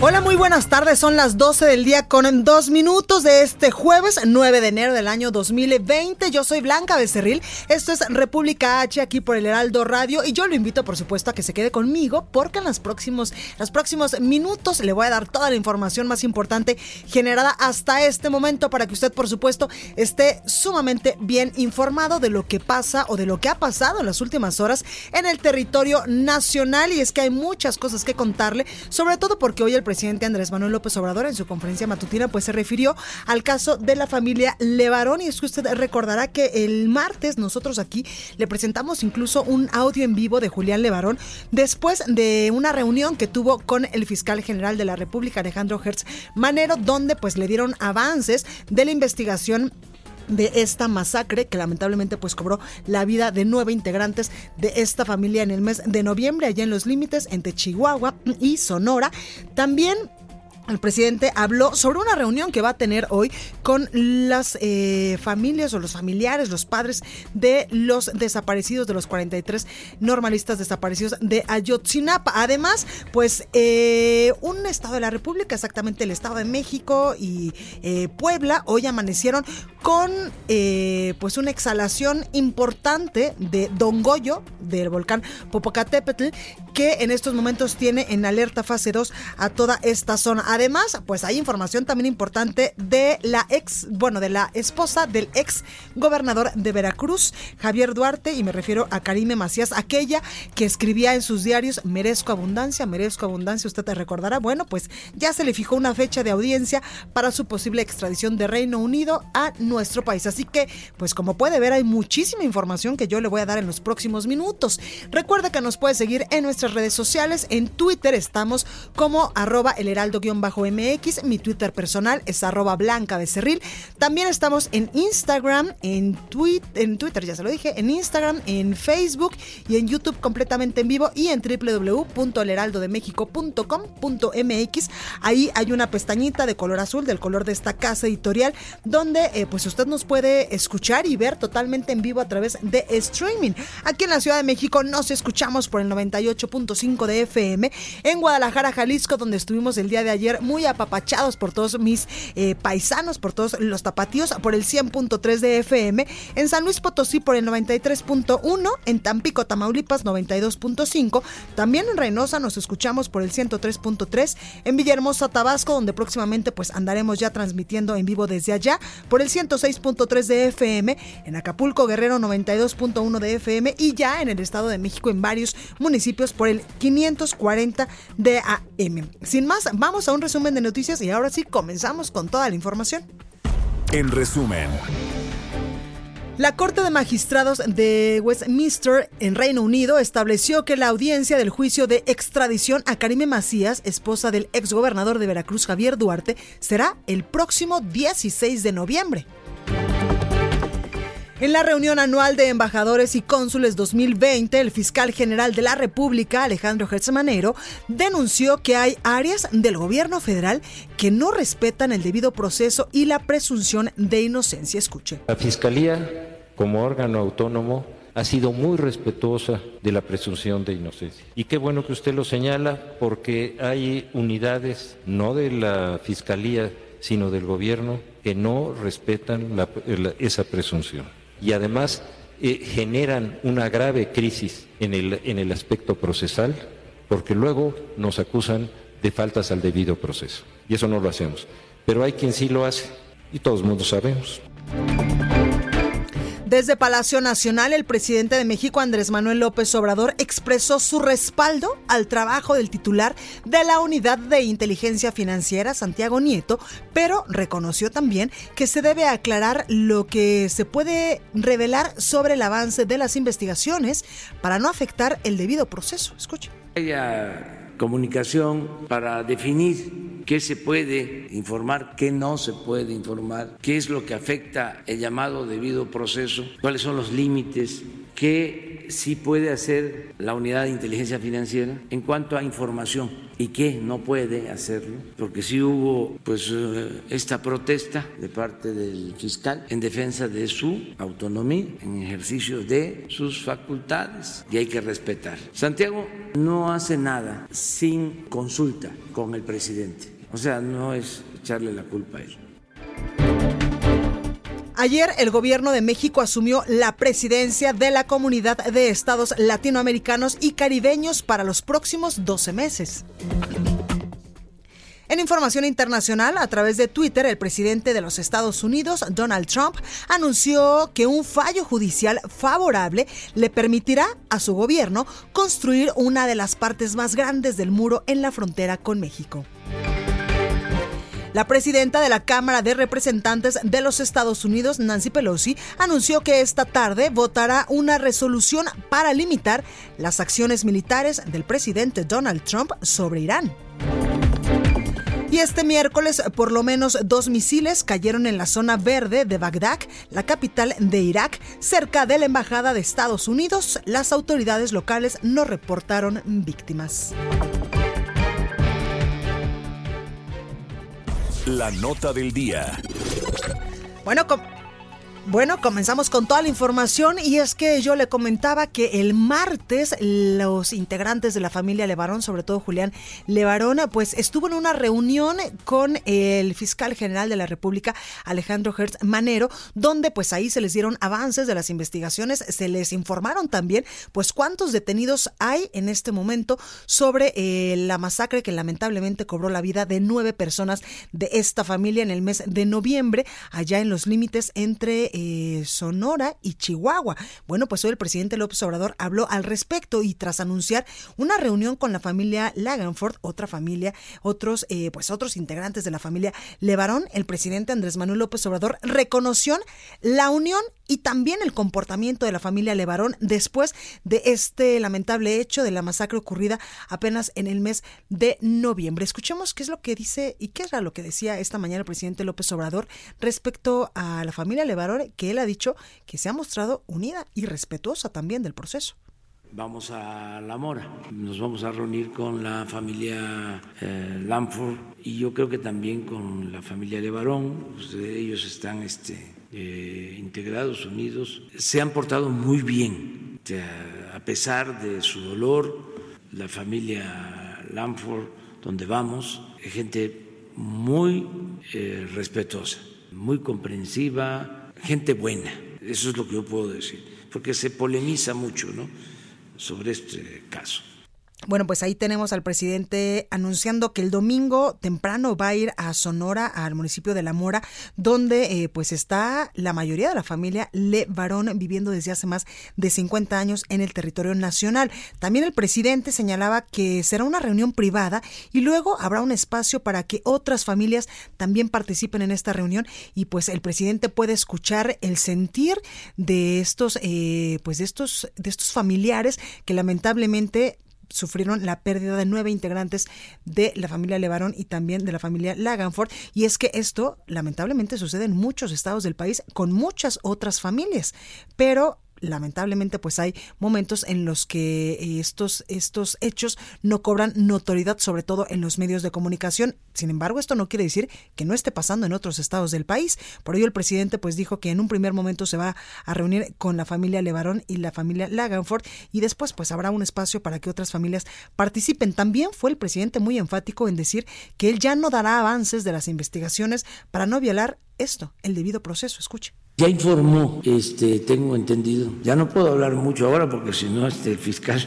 Hola, muy buenas tardes. Son las 12 del día con dos minutos de este jueves 9 de enero del año 2020. Yo soy Blanca Becerril. Esto es República H aquí por el Heraldo Radio y yo lo invito, por supuesto, a que se quede conmigo porque en los próximos, los próximos minutos le voy a dar toda la información más importante generada hasta este momento para que usted, por supuesto, esté sumamente bien informado de lo que pasa o de lo que ha pasado en las últimas horas en el territorio nacional. Y es que hay muchas cosas que contarle, sobre todo porque hoy el presidente Andrés Manuel López Obrador en su conferencia matutina pues se refirió al caso de la familia Levarón. Y es que usted recordará que el martes nosotros aquí le presentamos incluso un audio en vivo de Julián Levarón después de una reunión que tuvo con el fiscal general de la República Alejandro Hertz Manero donde pues le dieron avances de la investigación de esta masacre que lamentablemente pues cobró la vida de nueve integrantes de esta familia en el mes de noviembre allá en los límites entre Chihuahua y Sonora. También el presidente habló sobre una reunión que va a tener hoy con las eh, familias o los familiares, los padres de los desaparecidos, de los 43 normalistas desaparecidos de Ayotzinapa. Además, pues eh, un estado de la República, exactamente el Estado de México y eh, Puebla, hoy amanecieron con pues una exhalación importante de Don Goyo, del volcán Popocatépetl, que en estos momentos tiene en alerta fase 2 a toda esta zona. Además, pues hay información también importante de la ex, bueno, de la esposa del ex gobernador de Veracruz, Javier Duarte, y me refiero a Karime Macías, aquella que escribía en sus diarios, merezco abundancia, merezco abundancia, usted te recordará. Bueno, pues ya se le fijó una fecha de audiencia para su posible extradición de Reino Unido a nuestro país. Así que, pues como puede ver, hay muchísima información que yo le voy a dar en los próximos minutos. Recuerda que nos puede seguir en nuestras redes sociales. En Twitter estamos como arroba el heraldo-bajo mx Mi Twitter personal es arroba blanca becerril. También estamos en Instagram, en, en Twitter, ya se lo dije, en Instagram, en Facebook y en YouTube completamente en vivo y en www.elheraldodemexico.com.mx. Ahí hay una pestañita de color azul, del color de esta casa editorial, donde eh, pues usted nos puede escuchar y ver totalmente en vivo a través de streaming. Aquí en la Ciudad de México nos escuchamos por el 98.5 de FM. En Guadalajara, Jalisco, donde estuvimos el día de ayer muy apapachados por todos mis eh, paisanos, por todos los tapatíos, por el 100.3 de FM, en San Luis Potosí por el 93.1, en Tampico, Tamaulipas 92.5, también en Reynosa nos escuchamos por el 103.3, en Villahermosa, Tabasco, donde próximamente pues andaremos ya transmitiendo en vivo desde allá, por el 106.3 de FM, en Acapulco, Guerrero 92.1 de FM y ya en el Estado de México en varios municipios por el 540 de AM. Sin más, vamos a un resumen de noticias y ahora sí comenzamos con toda la información. En resumen. La Corte de Magistrados de Westminster en Reino Unido estableció que la audiencia del juicio de extradición a Karime Macías, esposa del exgobernador de Veracruz Javier Duarte, será el próximo 16 de noviembre. En la reunión anual de embajadores y cónsules 2020, el fiscal general de la República, Alejandro Manero, denunció que hay áreas del gobierno federal que no respetan el debido proceso y la presunción de inocencia. Escuche. La Fiscalía, como órgano autónomo, ha sido muy respetuosa de la presunción de inocencia. Y qué bueno que usted lo señala porque hay unidades, no de la Fiscalía, sino del gobierno, que no respetan esa presunción y además eh, generan una grave crisis en el, en el aspecto procesal porque luego nos acusan de faltas al debido proceso. Y eso no lo hacemos. Pero hay quien sí lo hace y todos mundo sabemos. Desde Palacio Nacional, el presidente de México, Andrés Manuel López Obrador, expresó su respaldo al trabajo del titular de la Unidad de Inteligencia Financiera, Santiago Nieto, pero reconoció también que se debe aclarar lo que se puede revelar sobre el avance de las investigaciones para no afectar el debido proceso. Escuche. Haya comunicación para definir qué se puede informar, qué no se puede informar, qué es lo que afecta el llamado debido proceso, cuáles son los límites, qué sí puede hacer la unidad de inteligencia financiera en cuanto a información y qué no puede hacerlo, porque sí hubo pues eh, esta protesta de parte del fiscal en defensa de su autonomía, en ejercicio de sus facultades y hay que respetar. Santiago no hace nada sin consulta con el presidente. O sea, no es echarle la culpa a él. Ayer el gobierno de México asumió la presidencia de la Comunidad de Estados Latinoamericanos y Caribeños para los próximos 12 meses. En información internacional, a través de Twitter, el presidente de los Estados Unidos, Donald Trump, anunció que un fallo judicial favorable le permitirá a su gobierno construir una de las partes más grandes del muro en la frontera con México. La presidenta de la Cámara de Representantes de los Estados Unidos, Nancy Pelosi, anunció que esta tarde votará una resolución para limitar las acciones militares del presidente Donald Trump sobre Irán. Y este miércoles, por lo menos dos misiles cayeron en la zona verde de Bagdad, la capital de Irak, cerca de la embajada de Estados Unidos. Las autoridades locales no reportaron víctimas. La nota del día. Bueno, bueno, comenzamos con toda la información y es que yo le comentaba que el martes los integrantes de la familia Levarón, sobre todo Julián Levarón, pues estuvo en una reunión con el fiscal general de la República, Alejandro Hertz Manero, donde pues ahí se les dieron avances de las investigaciones, se les informaron también pues cuántos detenidos hay en este momento sobre eh, la masacre que lamentablemente cobró la vida de nueve personas de esta familia en el mes de noviembre, allá en los límites entre eh, Sonora y Chihuahua. Bueno, pues hoy el presidente López Obrador habló al respecto y tras anunciar una reunión con la familia Laganford, otra familia, otros, eh, pues otros integrantes de la familia Levarón, el presidente Andrés Manuel López Obrador reconoció la unión y también el comportamiento de la familia Levarón después de este lamentable hecho de la masacre ocurrida apenas en el mes de noviembre. Escuchemos qué es lo que dice y qué era lo que decía esta mañana el presidente López Obrador respecto a la familia Levarón que él ha dicho que se ha mostrado unida y respetuosa también del proceso. Vamos a La Mora, nos vamos a reunir con la familia eh, Lamford y yo creo que también con la familia Levarón, pues, ellos están este, eh, integrados, unidos, se han portado muy bien, a pesar de su dolor, la familia Lamford, donde vamos, es gente muy eh, respetuosa, muy comprensiva, gente buena, eso es lo que yo puedo decir, porque se polemiza mucho ¿no? sobre este caso. Bueno, pues ahí tenemos al presidente anunciando que el domingo temprano va a ir a Sonora, al municipio de La Mora, donde eh, pues está la mayoría de la familia Le Varón viviendo desde hace más de 50 años en el territorio nacional. También el presidente señalaba que será una reunión privada y luego habrá un espacio para que otras familias también participen en esta reunión y pues el presidente puede escuchar el sentir de estos eh, pues de estos de estos familiares que lamentablemente sufrieron la pérdida de nueve integrantes de la familia Levarón y también de la familia Laganford. Y es que esto lamentablemente sucede en muchos estados del país con muchas otras familias. Pero lamentablemente pues hay momentos en los que eh, estos, estos hechos no cobran notoriedad, sobre todo en los medios de comunicación. Sin embargo, esto no quiere decir que no esté pasando en otros estados del país. Por ello el presidente pues dijo que en un primer momento se va a reunir con la familia Levarón y la familia Laganford y después pues habrá un espacio para que otras familias participen. También fue el presidente muy enfático en decir que él ya no dará avances de las investigaciones para no violar esto, el debido proceso. Escuche. Ya informó, este, tengo entendido, ya no puedo hablar mucho ahora porque si no, este, el fiscal,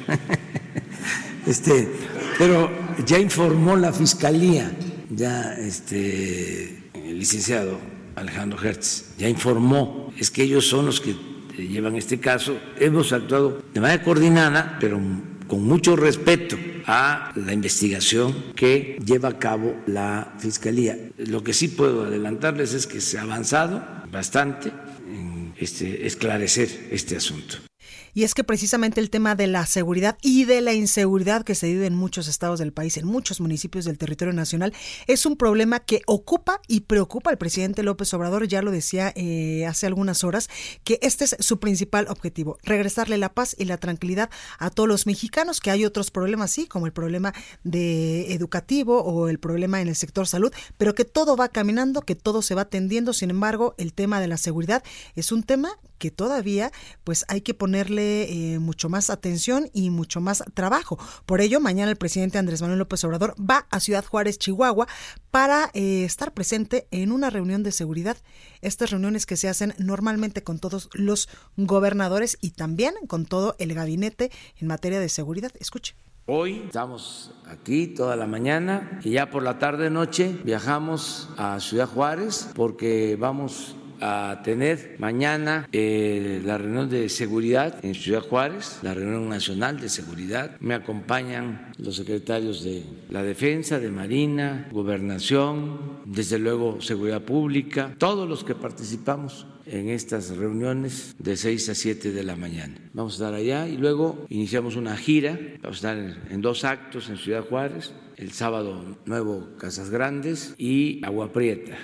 este, pero ya informó la fiscalía, ya este, el licenciado Alejandro Hertz, ya informó, es que ellos son los que llevan este caso. Hemos actuado de manera coordinada, pero con mucho respeto a la investigación que lleva a cabo la Fiscalía. Lo que sí puedo adelantarles es que se ha avanzado bastante en este, esclarecer este asunto. Y es que precisamente el tema de la seguridad y de la inseguridad que se vive en muchos estados del país, en muchos municipios del territorio nacional, es un problema que ocupa y preocupa al presidente López Obrador. Ya lo decía eh, hace algunas horas, que este es su principal objetivo, regresarle la paz y la tranquilidad a todos los mexicanos, que hay otros problemas, sí, como el problema de educativo o el problema en el sector salud, pero que todo va caminando, que todo se va atendiendo. Sin embargo, el tema de la seguridad es un tema que todavía pues hay que ponerle eh, mucho más atención y mucho más trabajo. Por ello, mañana el presidente Andrés Manuel López Obrador va a Ciudad Juárez, Chihuahua, para eh, estar presente en una reunión de seguridad. Estas reuniones que se hacen normalmente con todos los gobernadores y también con todo el gabinete en materia de seguridad. Escuche. Hoy estamos aquí toda la mañana y ya por la tarde noche viajamos a Ciudad Juárez porque vamos a tener mañana eh, la reunión de seguridad en Ciudad Juárez, la reunión nacional de seguridad. Me acompañan los secretarios de la Defensa, de Marina, Gobernación, desde luego Seguridad Pública, todos los que participamos en estas reuniones de 6 a 7 de la mañana. Vamos a estar allá y luego iniciamos una gira, vamos a estar en dos actos en Ciudad Juárez, el sábado Nuevo Casas Grandes y Agua Prieta.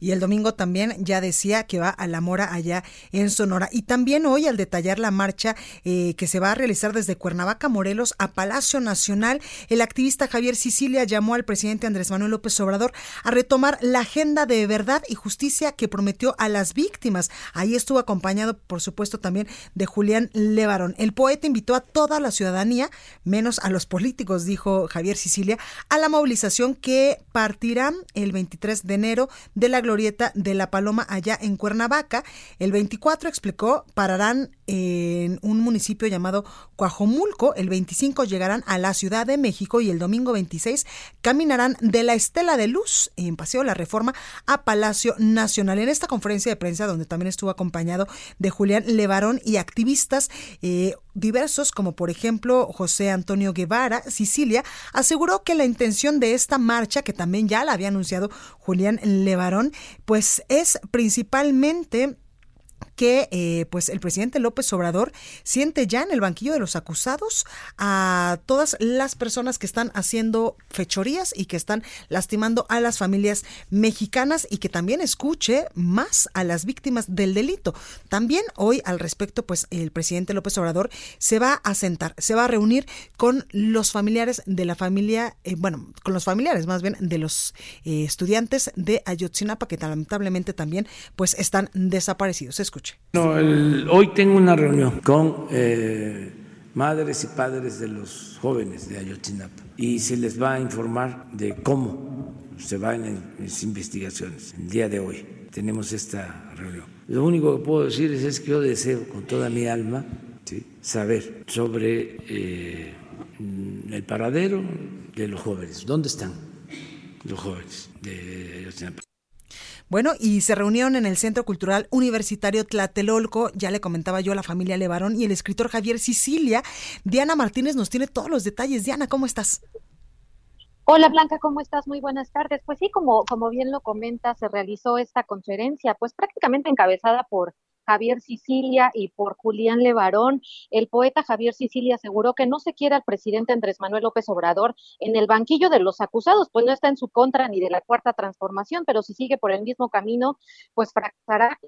Y el domingo también ya decía que va a la Mora allá en Sonora. Y también hoy al detallar la marcha eh, que se va a realizar desde Cuernavaca, Morelos, a Palacio Nacional, el activista Javier Sicilia llamó al presidente Andrés Manuel López Obrador a retomar la agenda de verdad y justicia que prometió a las víctimas. Ahí estuvo acompañado, por supuesto, también de Julián Levarón. El poeta invitó a toda la ciudadanía, menos a los políticos, dijo Javier Sicilia, a la movilización que partirá el 23 de enero de la glorieta de la Paloma allá en Cuernavaca. El 24 explicó, pararán en un municipio llamado Coajomulco. El 25 llegarán a la Ciudad de México y el domingo 26 caminarán de la Estela de Luz en Paseo La Reforma a Palacio Nacional. En esta conferencia de prensa, donde también estuvo acompañado de Julián Levarón y activistas eh, diversos, como por ejemplo José Antonio Guevara, Sicilia, aseguró que la intención de esta marcha, que también ya la había anunciado Julián Levarón, pues es principalmente que eh, pues el presidente López Obrador siente ya en el banquillo de los acusados a todas las personas que están haciendo fechorías y que están lastimando a las familias mexicanas y que también escuche más a las víctimas del delito. También hoy al respecto pues el presidente López Obrador se va a sentar, se va a reunir con los familiares de la familia, eh, bueno, con los familiares más bien de los eh, estudiantes de Ayotzinapa que lamentablemente también pues están desaparecidos. Escuche. No, hoy tengo una reunión con eh, madres y padres de los jóvenes de Ayotzinapa y se les va a informar de cómo se van las investigaciones. El día de hoy tenemos esta reunión. Lo único que puedo decir es, que yo deseo con toda mi alma saber sobre eh, el paradero de los jóvenes. ¿Dónde están los jóvenes de Ayotzinapa? Bueno, y se reunieron en el Centro Cultural Universitario Tlatelolco, ya le comentaba yo a la familia Levarón y el escritor Javier Sicilia. Diana Martínez nos tiene todos los detalles. Diana, ¿cómo estás? Hola Blanca, ¿cómo estás? Muy buenas tardes. Pues sí, como, como bien lo comenta, se realizó esta conferencia, pues prácticamente encabezada por Javier Sicilia y por Julián Levarón. El poeta Javier Sicilia aseguró que no se quiere al presidente Andrés Manuel López Obrador en el banquillo de los acusados, pues no está en su contra ni de la cuarta transformación, pero si sigue por el mismo camino, pues fracasará.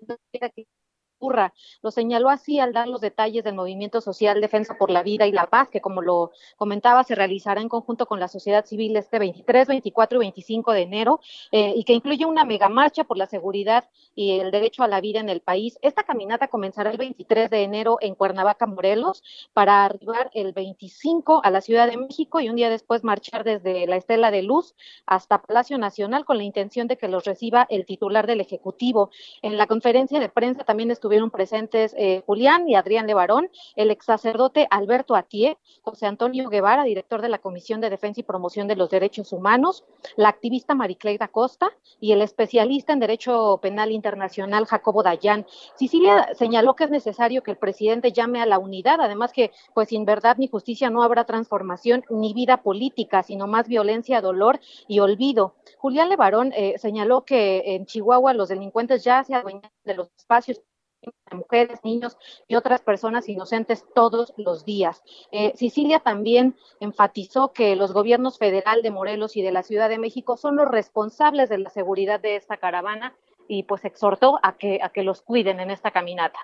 Lo señaló así al dar los detalles del movimiento social Defensa por la Vida y la Paz, que como lo comentaba, se realizará en conjunto con la sociedad civil este 23, 24 y 25 de enero, eh, y que incluye una megamarcha por la seguridad y el derecho a la vida en el país. Esta caminata comenzará el 23 de enero en Cuernavaca, Morelos, para arribar el 25 a la Ciudad de México y un día después marchar desde la Estela de Luz hasta Palacio Nacional con la intención de que los reciba el titular del Ejecutivo. En la conferencia de prensa también estuvo estuvieron presentes eh, Julián y Adrián Levarón, el ex sacerdote Alberto Atié, José Antonio Guevara, director de la Comisión de Defensa y Promoción de los Derechos Humanos, la activista Maricleida Costa y el especialista en Derecho Penal Internacional Jacobo Dayan. Sicilia señaló que es necesario que el presidente llame a la unidad, además que pues sin verdad ni justicia no habrá transformación ni vida política, sino más violencia, dolor y olvido. Julián Levarón eh, señaló que en Chihuahua los delincuentes ya se adueñan de los espacios de mujeres, niños y otras personas inocentes todos los días. Eh, Sicilia también enfatizó que los gobiernos federal de Morelos y de la Ciudad de México son los responsables de la seguridad de esta caravana y pues exhortó a que, a que los cuiden en esta caminata.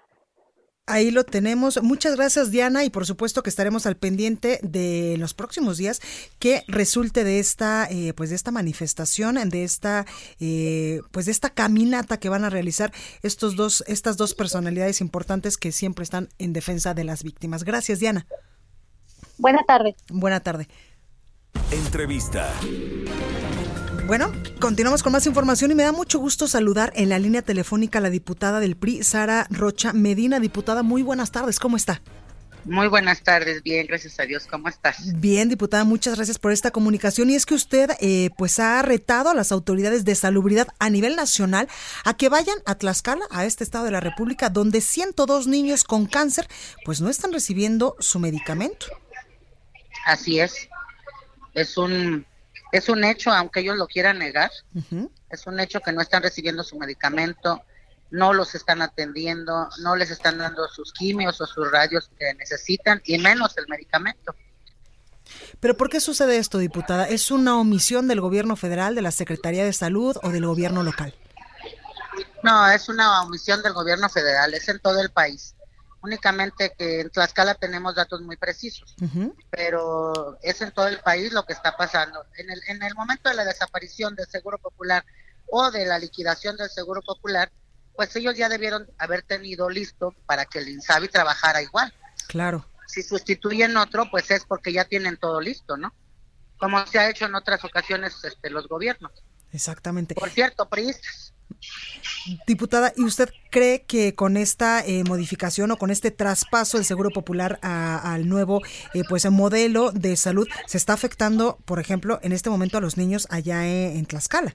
Ahí lo tenemos. Muchas gracias, Diana, y por supuesto que estaremos al pendiente de los próximos días que resulte de esta, eh, pues de esta manifestación, de esta, eh, pues de esta caminata que van a realizar estos dos, estas dos personalidades importantes que siempre están en defensa de las víctimas. Gracias, Diana. Buena tarde. Buena tarde. Entrevista. Bueno, continuamos con más información y me da mucho gusto saludar en la línea telefónica a la diputada del PRI, Sara Rocha Medina. Diputada, muy buenas tardes, ¿cómo está? Muy buenas tardes, bien, gracias a Dios. ¿Cómo estás? Bien, diputada, muchas gracias por esta comunicación. Y es que usted, eh, pues, ha retado a las autoridades de salubridad a nivel nacional a que vayan a Tlaxcala, a este estado de la República, donde 102 niños con cáncer, pues, no están recibiendo su medicamento. Así es. Es un es un hecho, aunque ellos lo quieran negar, es un hecho que no están recibiendo su medicamento, no los están atendiendo, no les están dando sus quimios o sus radios que necesitan, y menos el medicamento. Pero ¿por qué sucede esto, diputada? ¿Es una omisión del gobierno federal, de la Secretaría de Salud o del gobierno local? No, es una omisión del gobierno federal, es en todo el país únicamente que en Tlaxcala tenemos datos muy precisos, pero es en todo el país lo que está pasando. En el, en el momento de la desaparición del Seguro Popular o de la liquidación del Seguro Popular, pues ellos ya debieron haber tenido listo para que el INSABI trabajara igual. Claro. Si sustituyen otro, pues es porque ya tienen todo listo, ¿no? Como se ha hecho en otras ocasiones este, los gobiernos. Exactamente. Por cierto, priistas. Diputada, ¿y usted cree que con esta eh, modificación o con este traspaso del Seguro Popular al nuevo eh, pues modelo de salud se está afectando, por ejemplo, en este momento a los niños allá en, en Tlaxcala?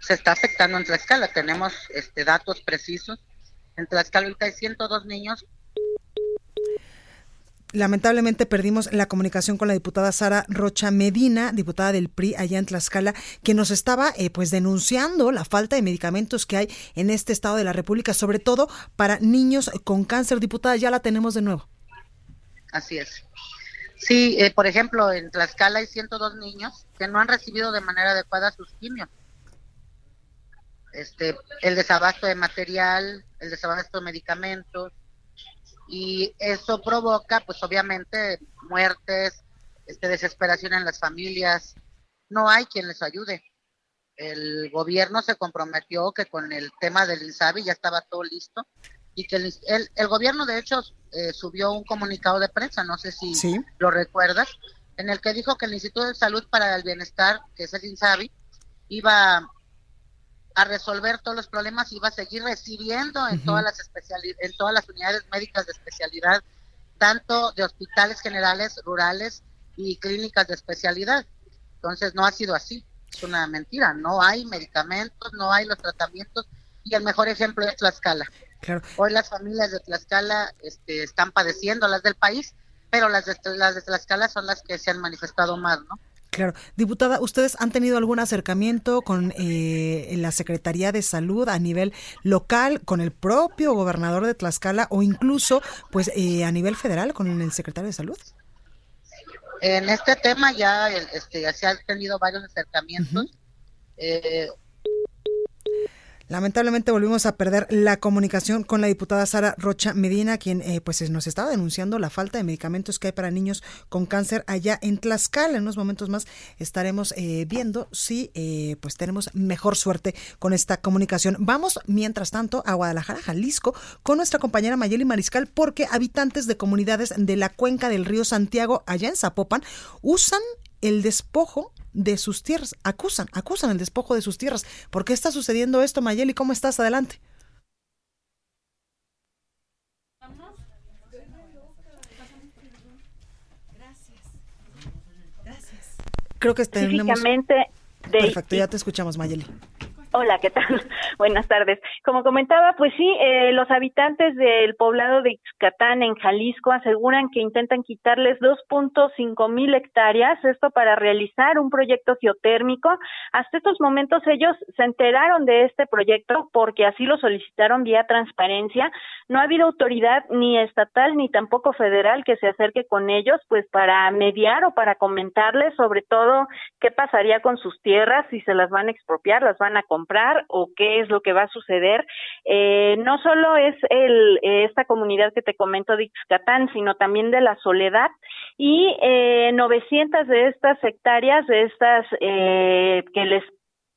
Se está afectando en Tlaxcala, tenemos este datos precisos. En Tlaxcala ahorita hay 102 niños lamentablemente perdimos la comunicación con la diputada Sara Rocha Medina, diputada del PRI allá en Tlaxcala, que nos estaba eh, pues denunciando la falta de medicamentos que hay en este estado de la República, sobre todo para niños con cáncer. Diputada, ya la tenemos de nuevo. Así es. Sí, eh, por ejemplo, en Tlaxcala hay 102 niños que no han recibido de manera adecuada sus quimios. Este, el desabasto de material, el desabasto de medicamentos, y eso provoca pues obviamente muertes, este, desesperación en las familias, no hay quien les ayude. El gobierno se comprometió que con el tema del INSABI ya estaba todo listo y que el, el, gobierno de hecho eh, subió un comunicado de prensa, no sé si lo recuerdas, en el que dijo que el Instituto de Salud para el Bienestar, que es el INSABI, iba a resolver todos los problemas y va a seguir recibiendo en todas las en todas las unidades médicas de especialidad, tanto de hospitales generales, rurales y clínicas de especialidad. Entonces no ha sido así, es una mentira, no hay medicamentos, no hay los tratamientos y el mejor ejemplo es Tlaxcala. Claro. Hoy las familias de Tlaxcala este, están padeciendo, las del país, pero las de, las de Tlaxcala son las que se han manifestado más, ¿no? Claro. Diputada, ¿ustedes han tenido algún acercamiento con eh, la Secretaría de Salud a nivel local, con el propio gobernador de Tlaxcala o incluso pues eh, a nivel federal con el secretario de Salud? En este tema ya este, se han tenido varios acercamientos. Lamentablemente volvimos a perder la comunicación con la diputada Sara Rocha Medina, quien eh, pues nos estaba denunciando la falta de medicamentos que hay para niños con cáncer allá en Tlaxcala. En unos momentos más estaremos eh, viendo si eh, pues tenemos mejor suerte con esta comunicación. Vamos, mientras tanto, a Guadalajara, Jalisco, con nuestra compañera Mayeli Mariscal, porque habitantes de comunidades de la cuenca del río Santiago, allá en Zapopan, usan el despojo de sus tierras. Acusan, acusan el despojo de sus tierras. ¿Por qué está sucediendo esto, Mayeli? ¿Cómo estás? Adelante. Gracias. Creo que tenemos... Perfecto, ya te escuchamos, Mayeli. Hola, ¿qué tal? Buenas tardes. Como comentaba, pues sí, eh, los habitantes del poblado de Ixcatán, en Jalisco, aseguran que intentan quitarles 2.5 mil hectáreas, esto para realizar un proyecto geotérmico. Hasta estos momentos ellos se enteraron de este proyecto porque así lo solicitaron vía transparencia. No ha habido autoridad ni estatal ni tampoco federal que se acerque con ellos, pues para mediar o para comentarles sobre todo qué pasaría con sus tierras, si se las van a expropiar, las van a comprar o qué es lo que va a suceder. Eh, no solo es el, esta comunidad que te comento de Ixcatán, sino también de la Soledad y eh, 900 de estas hectáreas, de estas eh, que les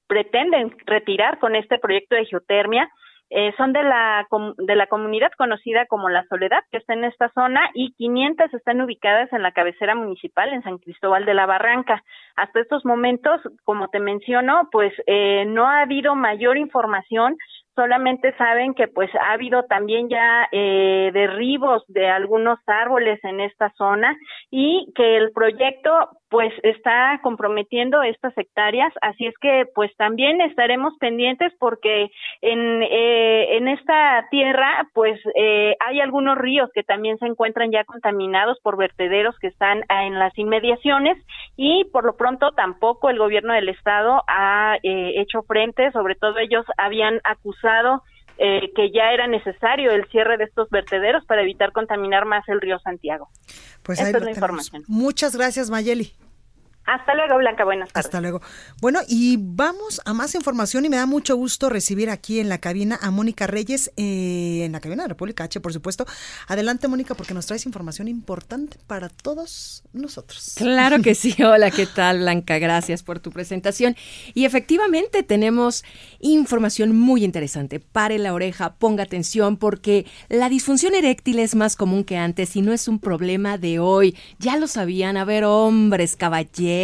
pretenden retirar con este proyecto de geotermia, eh, son de la, de la comunidad conocida como La Soledad, que está en esta zona, y 500 están ubicadas en la cabecera municipal, en San Cristóbal de la Barranca. Hasta estos momentos, como te menciono, pues eh, no ha habido mayor información solamente saben que pues ha habido también ya eh, derribos de algunos árboles en esta zona y que el proyecto pues está comprometiendo estas hectáreas, así es que pues también estaremos pendientes porque en, eh, en esta tierra pues eh, hay algunos ríos que también se encuentran ya contaminados por vertederos que están en las inmediaciones y por lo pronto tampoco el gobierno del estado ha eh, hecho frente, sobre todo ellos habían acusado eh, que ya era necesario el cierre de estos vertederos para evitar contaminar más el río Santiago. Pues Esta es la información. Muchas gracias, Mayeli. Hasta luego, Blanca. Buenas tardes. Hasta luego. Bueno, y vamos a más información y me da mucho gusto recibir aquí en la cabina a Mónica Reyes, eh, en la cabina de República H, por supuesto. Adelante, Mónica, porque nos traes información importante para todos nosotros. Claro que sí. Hola, ¿qué tal, Blanca? Gracias por tu presentación. Y efectivamente tenemos información muy interesante. Pare la oreja, ponga atención, porque la disfunción eréctil es más común que antes y no es un problema de hoy. Ya lo sabían. A ver, hombres, caballeros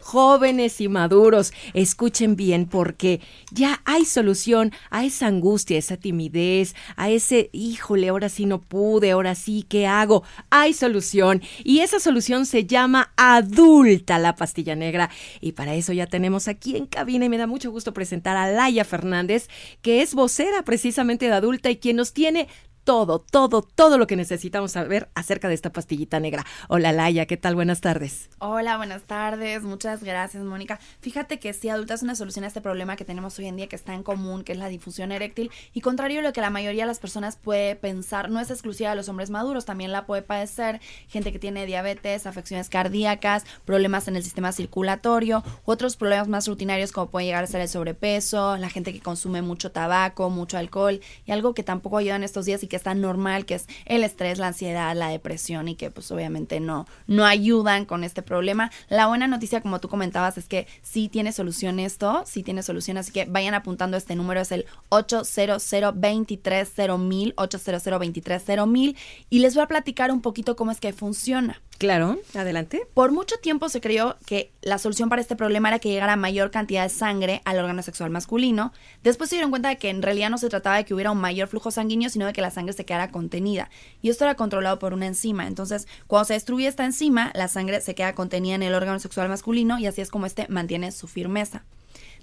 jóvenes y maduros, escuchen bien porque ya hay solución a esa angustia, a esa timidez, a ese, híjole, ahora sí no pude, ahora sí, ¿qué hago? Hay solución y esa solución se llama adulta la pastilla negra y para eso ya tenemos aquí en cabina y me da mucho gusto presentar a Laia Fernández, que es vocera precisamente de adulta y quien nos tiene todo, todo, todo lo que necesitamos saber acerca de esta pastillita negra. Hola Laia, ¿qué tal? Buenas tardes. Hola, buenas tardes. Muchas gracias, Mónica. Fíjate que sí, adulta es una solución a este problema que tenemos hoy en día que está en común, que es la difusión eréctil. Y contrario a lo que la mayoría de las personas puede pensar, no es exclusiva de los hombres maduros, también la puede padecer gente que tiene diabetes, afecciones cardíacas, problemas en el sistema circulatorio, otros problemas más rutinarios como puede llegar a ser el sobrepeso, la gente que consume mucho tabaco, mucho alcohol y algo que tampoco ayuda en estos días y que es tan normal, que es el estrés, la ansiedad, la depresión y que pues obviamente no, no ayudan con este problema. La buena noticia, como tú comentabas, es que sí tiene solución esto, sí tiene solución, así que vayan apuntando este número, es el 800 230 800 230 y les voy a platicar un poquito cómo es que funciona. Claro, adelante. Por mucho tiempo se creyó que la solución para este problema era que llegara mayor cantidad de sangre al órgano sexual masculino. Después se dieron cuenta de que en realidad no se trataba de que hubiera un mayor flujo sanguíneo, sino de que la sangre se quedara contenida. Y esto era controlado por una enzima. Entonces, cuando se destruye esta enzima, la sangre se queda contenida en el órgano sexual masculino y así es como este mantiene su firmeza.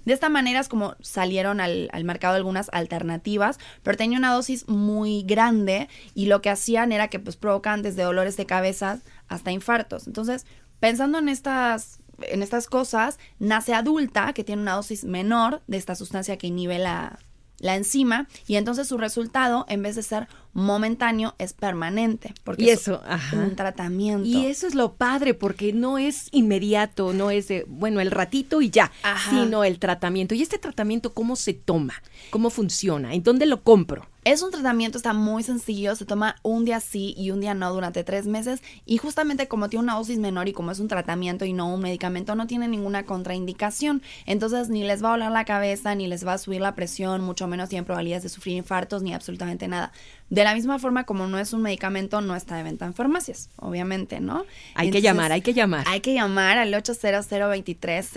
De esta manera es como salieron al, mercado algunas alternativas, pero tenía una dosis muy grande y lo que hacían era que pues provocan desde dolores de cabeza hasta infartos. Entonces, pensando en estas en estas cosas, nace adulta que tiene una dosis menor de esta sustancia que inhibe la, la enzima y entonces su resultado, en vez de ser momentáneo, es permanente. Porque eso, es un tratamiento. Y eso es lo padre, porque no es inmediato, no es de, bueno, el ratito y ya, sino el tratamiento. ¿Y este tratamiento cómo se toma? ¿Cómo funciona? ¿En dónde lo compro? Es un tratamiento, está muy sencillo, se toma un día sí y un día no durante tres meses y justamente como tiene una dosis menor y como es un tratamiento y no un medicamento, no tiene ninguna contraindicación. Entonces ni les va a volar la cabeza, ni les va a subir la presión, mucho menos tienen probabilidades de sufrir infartos, ni absolutamente nada. De la misma forma como no es un medicamento, no está de venta en farmacias, obviamente, ¿no? Hay que llamar, hay que llamar. Hay que llamar al 800 23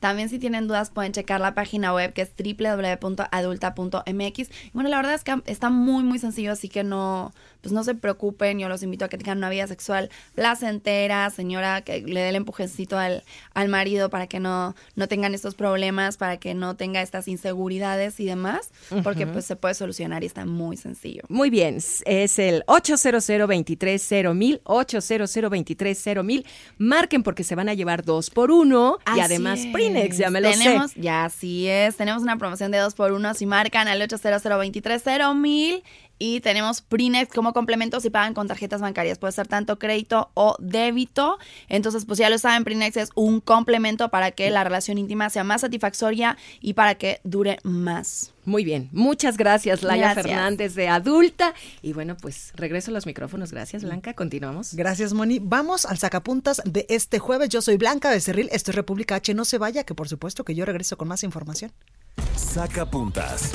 También si tienen dudas pueden checar la página web que es www.adulta.mx. Bueno, la verdad es que está muy, muy sencillo, así que no, pues no se preocupen. Yo los invito a que tengan una vida sexual placentera, señora, que le dé el empujecito al, al marido para que no, no tengan estos problemas, para que no tenga estas inseguridades y demás, porque pues se puede solucionar y está muy sencillo. Muy bien, es el 800 230 800 230 Marquen porque se van a llevar dos por uno y además Prinex, ya me lo tenemos, Ya así es, tenemos una promoción de dos por uno si marcan al 800 230 y tenemos Prinex como complemento si pagan con tarjetas bancarias. Puede ser tanto crédito o débito. Entonces, pues ya lo saben, Prinex es un complemento para que la relación íntima sea más satisfactoria y para que dure más. Muy bien, muchas gracias Laia Fernández de Adulta. Y bueno, pues regreso a los micrófonos. Gracias Blanca, continuamos. Gracias Moni. Vamos al sacapuntas de este jueves. Yo soy Blanca Becerril, esto es República H. No se vaya, que por supuesto que yo regreso con más información. Sacapuntas.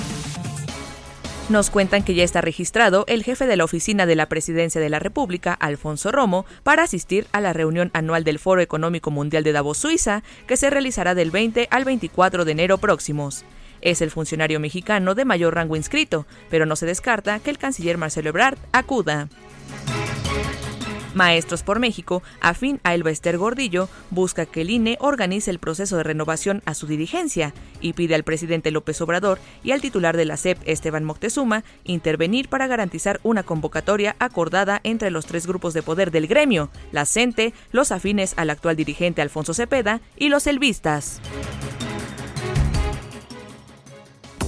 Nos cuentan que ya está registrado el jefe de la oficina de la Presidencia de la República, Alfonso Romo, para asistir a la reunión anual del Foro Económico Mundial de Davos, Suiza, que se realizará del 20 al 24 de enero próximos. Es el funcionario mexicano de mayor rango inscrito, pero no se descarta que el canciller Marcelo Ebrard acuda. Maestros por México, afín a Elba Gordillo, busca que el INE organice el proceso de renovación a su dirigencia y pide al presidente López Obrador y al titular de la SEP, Esteban Moctezuma, intervenir para garantizar una convocatoria acordada entre los tres grupos de poder del gremio, la CENTE, los afines al actual dirigente Alfonso Cepeda y los elvistas.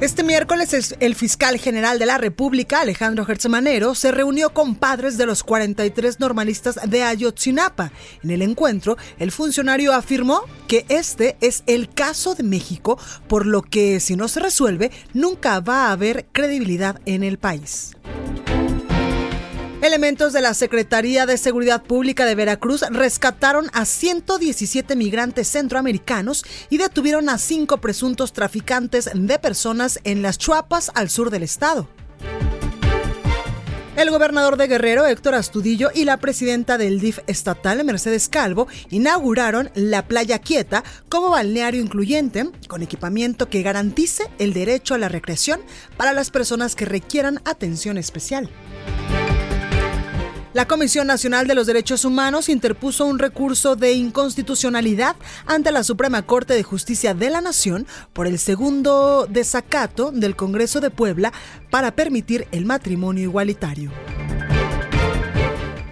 Este miércoles el fiscal general de la República, Alejandro Gertzemanero, se reunió con padres de los 43 normalistas de Ayotzinapa. En el encuentro, el funcionario afirmó que este es el caso de México, por lo que si no se resuelve, nunca va a haber credibilidad en el país. Elementos de la Secretaría de Seguridad Pública de Veracruz rescataron a 117 migrantes centroamericanos y detuvieron a cinco presuntos traficantes de personas en las Chuapas al sur del estado. El gobernador de Guerrero, Héctor Astudillo, y la presidenta del DIF estatal, Mercedes Calvo, inauguraron la Playa Quieta como balneario incluyente, con equipamiento que garantice el derecho a la recreación para las personas que requieran atención especial. La Comisión Nacional de los Derechos Humanos interpuso un recurso de inconstitucionalidad ante la Suprema Corte de Justicia de la Nación por el segundo desacato del Congreso de Puebla para permitir el matrimonio igualitario.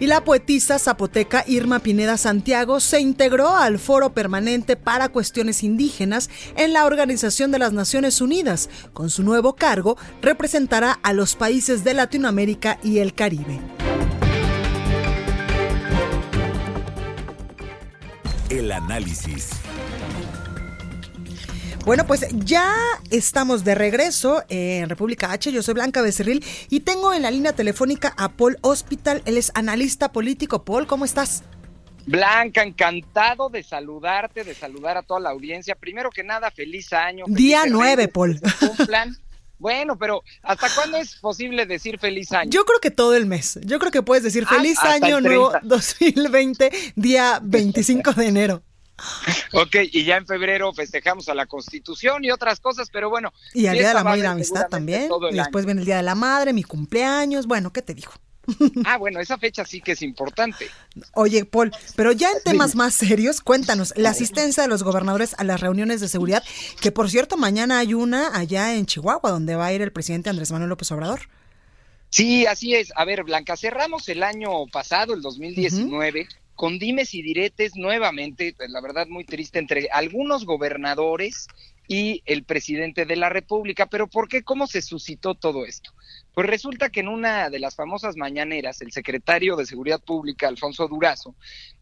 Y la poetisa zapoteca Irma Pineda Santiago se integró al Foro Permanente para Cuestiones Indígenas en la Organización de las Naciones Unidas. Con su nuevo cargo, representará a los países de Latinoamérica y el Caribe. El análisis. Bueno, pues ya estamos de regreso en República H. Yo soy Blanca Becerril y tengo en la línea telefónica a Paul Hospital. Él es analista político. Paul, ¿cómo estás? Blanca, encantado de saludarte, de saludar a toda la audiencia. Primero que nada, feliz año. Día 9, Paul. Bueno, pero ¿hasta cuándo es posible decir feliz año? Yo creo que todo el mes. Yo creo que puedes decir ah, feliz año nuevo 2020, día 25 de enero. Ok, y ya en febrero festejamos a la Constitución y otras cosas, pero bueno. Y al Día de la Madre y la Amistad también. Y después viene el Día de la Madre, mi cumpleaños. Bueno, ¿qué te digo? Ah, bueno, esa fecha sí que es importante. Oye, Paul, pero ya en temas más serios, cuéntanos, la asistencia de los gobernadores a las reuniones de seguridad, que por cierto, mañana hay una allá en Chihuahua, donde va a ir el presidente Andrés Manuel López Obrador. Sí, así es. A ver, Blanca, cerramos el año pasado, el 2019, con dimes y diretes nuevamente, pues, la verdad muy triste, entre algunos gobernadores y el presidente de la República. ¿Pero por qué? ¿Cómo se suscitó todo esto? Pues resulta que en una de las famosas mañaneras, el secretario de Seguridad Pública, Alfonso Durazo,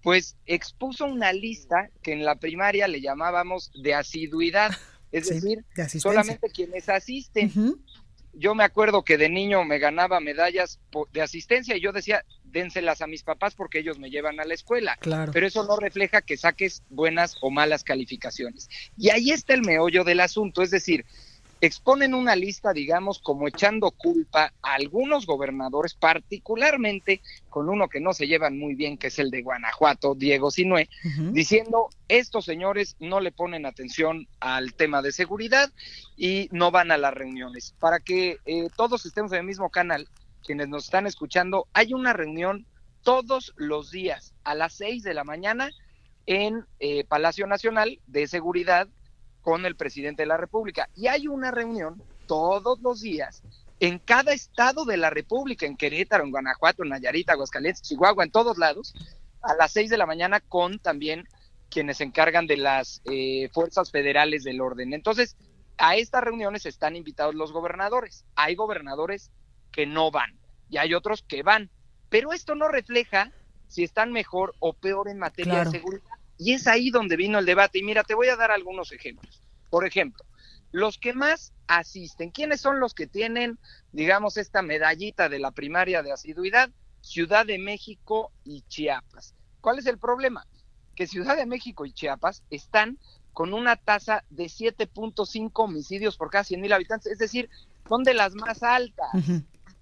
pues expuso una lista que en la primaria le llamábamos de asiduidad, es decir, solamente quienes asisten. Yo me acuerdo que de niño me ganaba medallas de asistencia y yo decía, dénselas a mis papás porque ellos me llevan a la escuela. Claro. Pero eso no refleja que saques buenas o malas calificaciones. Y ahí está el meollo del asunto, es decir, exponen una lista, digamos, como echando culpa a algunos gobernadores, particularmente con uno que no se llevan muy bien, que es el de Guanajuato, Diego Sinué, diciendo, estos señores no le ponen atención al tema de seguridad y no van a las reuniones. Para que eh, todos estemos en el mismo canal, quienes nos están escuchando, hay una reunión todos los días a las seis de la mañana en eh, Palacio Nacional de Seguridad con el presidente de la República. Y hay una reunión todos los días en cada estado de la República, en Querétaro, en Guanajuato, en Nayarit, Aguascalientes, Chihuahua, en todos lados, a las seis de la mañana con también quienes se encargan de las eh, fuerzas federales del orden. Entonces, a estas reuniones están invitados los gobernadores. Hay gobernadores que no van y hay otros que van. Pero esto no refleja si están mejor o peor en materia de seguridad. Y es ahí donde vino el debate. Y mira, te voy a dar algunos ejemplos. Por ejemplo, los que más asisten, ¿quiénes son los que tienen, digamos, esta medallita de la primaria de asiduidad? Ciudad de México y Chiapas. ¿Cuál es el problema? Que Ciudad de México y Chiapas están con una tasa de 7.5 homicidios por cada 100 mil habitantes, es decir, son de las más altas.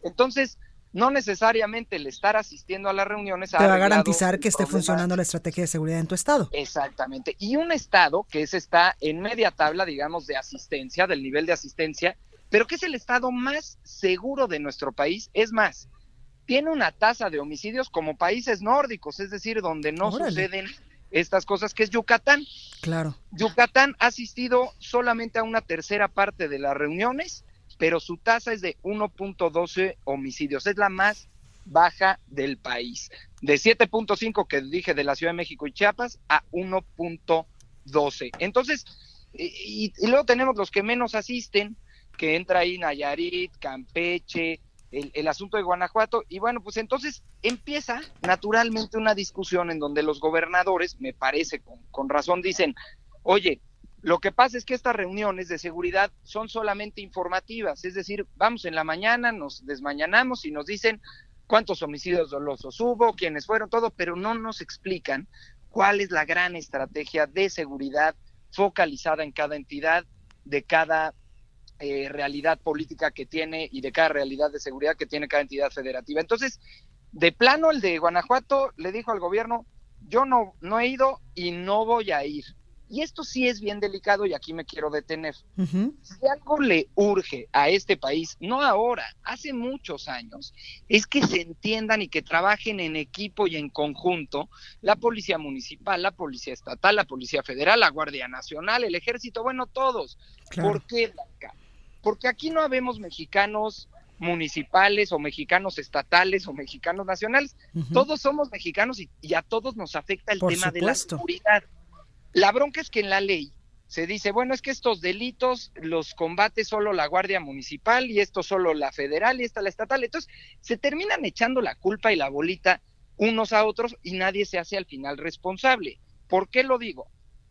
Entonces, no necesariamente el estar asistiendo a las reuniones te va a garantizar que esté funcionando la estrategia de seguridad en tu estado. Exactamente. Y un estado que es está en media tabla, digamos, de asistencia, del nivel de asistencia, pero que es el estado más seguro de nuestro país, es más, tiene una tasa de homicidios como países nórdicos, es decir, donde no suceden estas cosas, que es Yucatán. Claro. Yucatán ha asistido solamente a una tercera parte de las reuniones pero su tasa es de 1.12 homicidios, es la más baja del país, de 7.5 que dije de la Ciudad de México y Chiapas a 1.12. Entonces, y, luego tenemos los que menos asisten, que entra ahí Nayarit, Campeche, el, asunto de Guanajuato, y bueno, pues entonces empieza naturalmente una discusión en donde los gobernadores, me parece con, con razón, dicen, oye, lo que pasa es que estas reuniones de seguridad son solamente informativas, es decir, vamos en la mañana, nos desmañanamos y nos dicen cuántos homicidios dolosos hubo, quiénes fueron, todo, pero no nos explican cuál es la gran estrategia de seguridad focalizada en cada entidad, de cada eh, realidad política que tiene y de cada realidad de seguridad que tiene cada entidad federativa. Entonces, de plano, el de Guanajuato le dijo al gobierno, yo no, no he ido y no voy a ir. Y esto sí es bien delicado y aquí me quiero detener. Si algo le urge a este país, no ahora, hace muchos años, es que se entiendan y que trabajen en equipo y en conjunto la Policía Municipal, la Policía Estatal, la Policía Federal, la Guardia Nacional, el Ejército, bueno, todos. ¿Por qué, Porque aquí no habemos mexicanos municipales o mexicanos estatales o mexicanos nacionales. Todos somos mexicanos y, a todos nos afecta el tema de la seguridad. La bronca es que en la ley se dice, bueno, es que estos delitos los combate solo la Guardia Municipal y esto solo la federal y esta la estatal. Entonces, se terminan echando la culpa y la bolita unos a otros y nadie se hace al final responsable. ¿Por qué lo digo?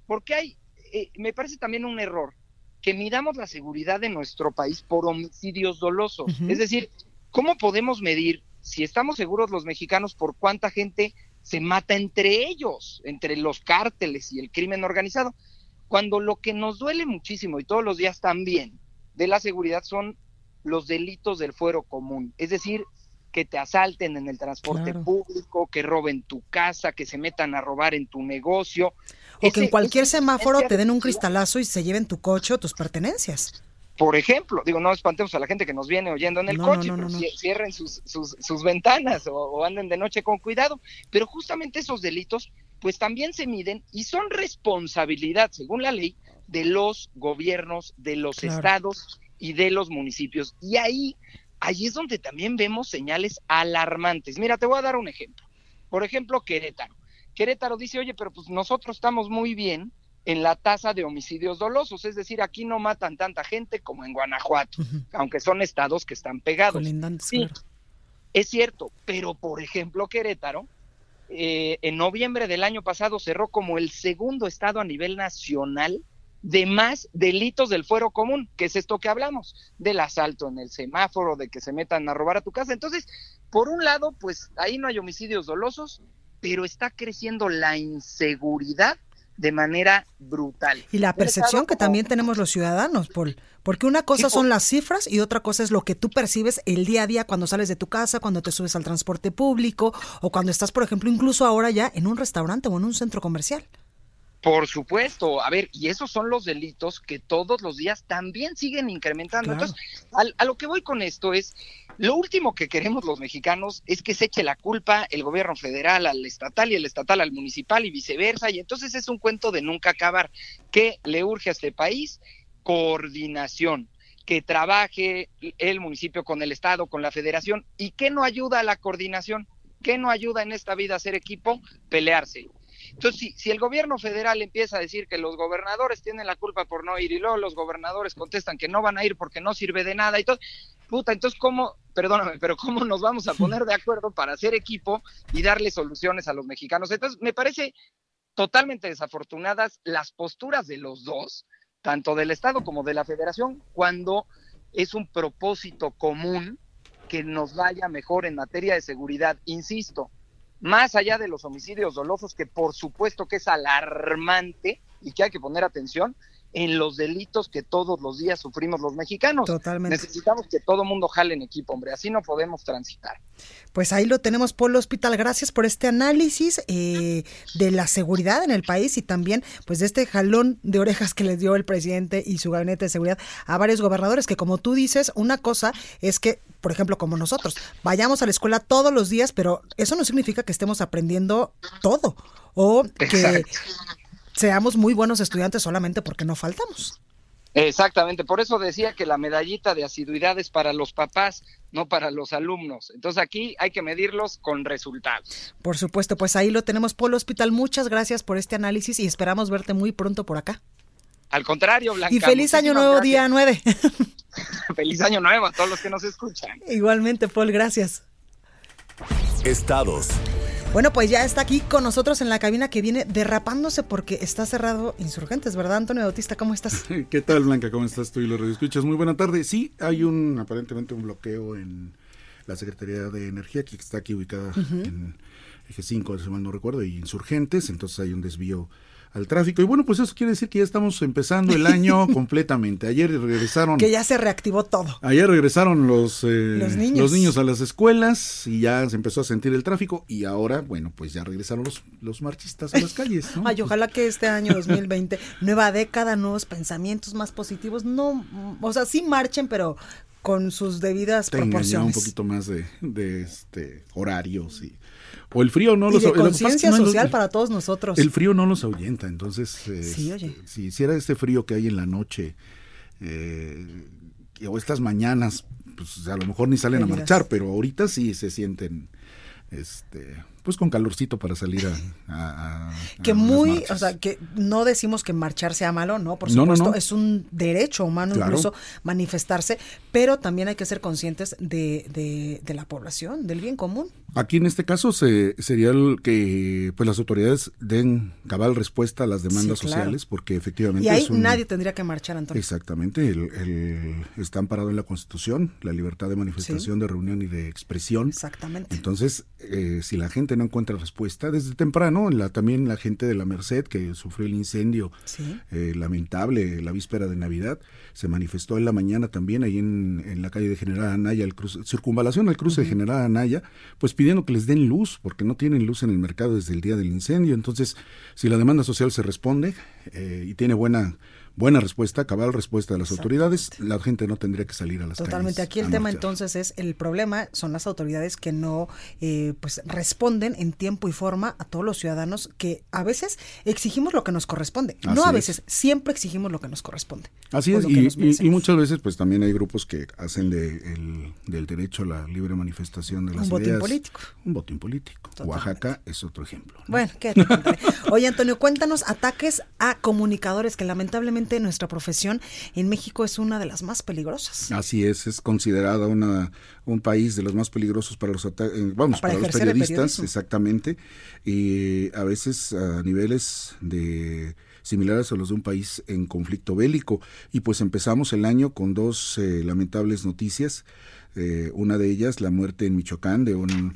Porque hay, eh, me parece también un error que midamos la seguridad de nuestro país por homicidios dolosos. Es decir, ¿cómo podemos medir si estamos seguros los mexicanos por cuánta gente se mata entre ellos, entre los cárteles y el crimen organizado, cuando lo que nos duele muchísimo y todos los días también de la seguridad son los delitos del fuero común, es decir, que te asalten en el transporte público, que roben tu casa, que se metan a robar en tu negocio. O que en cualquier semáforo te den un cristalazo y se lleven tu coche o tus pertenencias. Por ejemplo, digo, no espantemos a la gente que nos viene oyendo en el coche, pero cierren sus, sus, ventanas o, anden de noche con cuidado. Pero justamente esos delitos, pues también se miden y son responsabilidad, según la ley, de los gobiernos, de los estados y de los municipios. Y ahí, ahí es donde también vemos señales alarmantes. Mira, te voy a dar un ejemplo. Por ejemplo, Querétaro. Querétaro dice, oye, pero pues nosotros estamos muy bien en la tasa de homicidios dolosos, es decir, aquí no matan tanta gente como en Guanajuato, aunque son estados que están pegados. Sí, es cierto, pero por ejemplo Querétaro, eh, en noviembre del año pasado cerró como el segundo estado a nivel nacional de más delitos del fuero común, que es esto que hablamos, del asalto en el semáforo, de que se metan a robar a tu casa. Entonces, por un lado, pues ahí no hay homicidios dolosos, pero está creciendo la inseguridad de manera brutal. Y la percepción que también tenemos los ciudadanos, Paul, porque una cosa son las cifras y otra cosa es lo que tú percibes el día a día cuando sales de tu casa, cuando te subes al transporte público o cuando estás, por ejemplo, incluso ahora ya en un restaurante o en un centro comercial. Por supuesto, a ver, y esos son los delitos que todos los días también siguen incrementando. Entonces, a, lo que voy con esto es, lo último que queremos los mexicanos es que se eche la culpa el gobierno federal al estatal y el estatal al municipal y viceversa, y entonces es un cuento de nunca acabar. ¿Qué le urge a este país? Coordinación que trabaje el municipio con el Estado, con la federación, y qué no ayuda a la coordinación, qué no ayuda en esta vida a ser equipo, pelearse. Entonces, si, el gobierno federal empieza a decir que los gobernadores tienen la culpa por no ir y luego los gobernadores contestan que no van a ir porque no sirve de nada y todo, puta, entonces cómo, perdóname, pero cómo nos vamos a poner de acuerdo para hacer equipo y darle soluciones a los mexicanos. Entonces, me parece totalmente desafortunadas las posturas de los dos, tanto del Estado como de la Federación, cuando es un propósito común que nos vaya mejor en materia de seguridad. Insisto, más allá de los homicidios dolosos, que por supuesto que es alarmante y que hay que poner atención, en los delitos que todos los días sufrimos los mexicanos. Totalmente. Necesitamos que todo mundo jale en equipo, hombre, así no podemos transitar. Pues ahí lo tenemos, Polo Hospital. Gracias por este análisis eh, de la seguridad en el país y también pues de este jalón de orejas que les dio el presidente y su gabinete de seguridad a varios gobernadores, que como tú dices, una cosa es que por ejemplo, como nosotros, vayamos a la escuela todos los días, pero eso no significa que estemos aprendiendo todo o que seamos muy buenos estudiantes solamente porque no faltamos. Exactamente, por eso decía que la medallita de asiduidad es para los papás, no para los alumnos. Entonces aquí hay que medirlos con resultados. Por supuesto, pues ahí lo tenemos, Polo Hospital. Muchas gracias por este análisis y esperamos verte muy pronto por acá. Al contrario, Blanca. Y feliz año nuevo, día 9. feliz año nuevo a todos los que nos escuchan. Igualmente, Paul, gracias. Estados. Bueno, pues ya está aquí con nosotros en la cabina que viene derrapándose porque está cerrado Insurgentes, ¿verdad, Antonio Bautista? ¿Cómo estás? ¿Qué tal, Blanca? ¿Cómo estás tú y los escuchas? Muy buena tarde. Sí, hay un, aparentemente, un bloqueo en la Secretaría de Energía, que está aquí ubicada en Eje 5, si mal no recuerdo, y Insurgentes, entonces hay un desvío al tráfico. Y bueno, pues eso quiere decir que ya estamos empezando el año completamente. Ayer regresaron. Que ya se reactivó todo. Ayer regresaron los, eh, los, niños. a las escuelas y ya se empezó a sentir el tráfico. Y ahora, bueno, pues ya regresaron los, los marchistas a las calles. Ay, ojalá que este año 2020, nueva década, nuevos pensamientos más positivos. No, o sea, sí marchen, pero con sus debidas proporciones. Ya un poquito más de, de este, horarios y o el frío no y los de conciencia social para todos nosotros. El frío no los ahuyenta, entonces eh, si hiciera este frío que hay en la noche eh, o estas mañanas, pues a lo mejor ni salen a marchar, pero ahorita sí se sienten este pues con calorcito para salir a, que muy o sea que no decimos que marchar sea malo no por supuesto es un derecho humano incluso manifestarse pero también hay que ser conscientes de, de, la población del bien común aquí en este caso se, sería el que pues las autoridades den cabal respuesta a las demandas sociales porque efectivamente y ahí nadie tendría que marchar Antonio. Exactamente el, el, está amparado en la constitución la libertad de manifestación de reunión y de expresión. Exactamente. Entonces eh, si la gente no encuentra respuesta. Desde temprano, la, también la gente de la Merced, que sufrió el incendio eh, lamentable la víspera de Navidad, se manifestó en la mañana también ahí en, la calle de General Anaya, el cruce, circunvalación al cruce de General Anaya, pues pidiendo que les den luz, porque no tienen luz en el mercado desde el día del incendio. Entonces, si la demanda social se responde eh, y tiene buena buena respuesta, cabal respuesta de las autoridades, la gente no tendría que salir a las Totalmente. calles Aquí el tema marchar. entonces es el problema son las autoridades que no eh, pues responden en tiempo y forma a todos los ciudadanos que a veces exigimos lo que nos corresponde. Así no a es. veces, siempre exigimos lo que nos corresponde. Así es, y, y- y muchas veces pues también hay grupos que hacen de el- del derecho a la libre manifestación de Un las botín ideas político. un botín político. Oaxaca es otro ejemplo. Bueno, ¿qué? Oye, Antonio, cuéntanos ataques a comunicadores, que lamentablemente nuestra profesión en México es una de las más peligrosas. Así es, es considerada una, un país de los más peligrosos para los eh, vamos, Para para, los periodistas, exactamente, y a veces a niveles de similares a los de un país en conflicto bélico. Y pues empezamos el año con dos eh, lamentables noticias. Eh, una de ellas, la muerte en Michoacán de un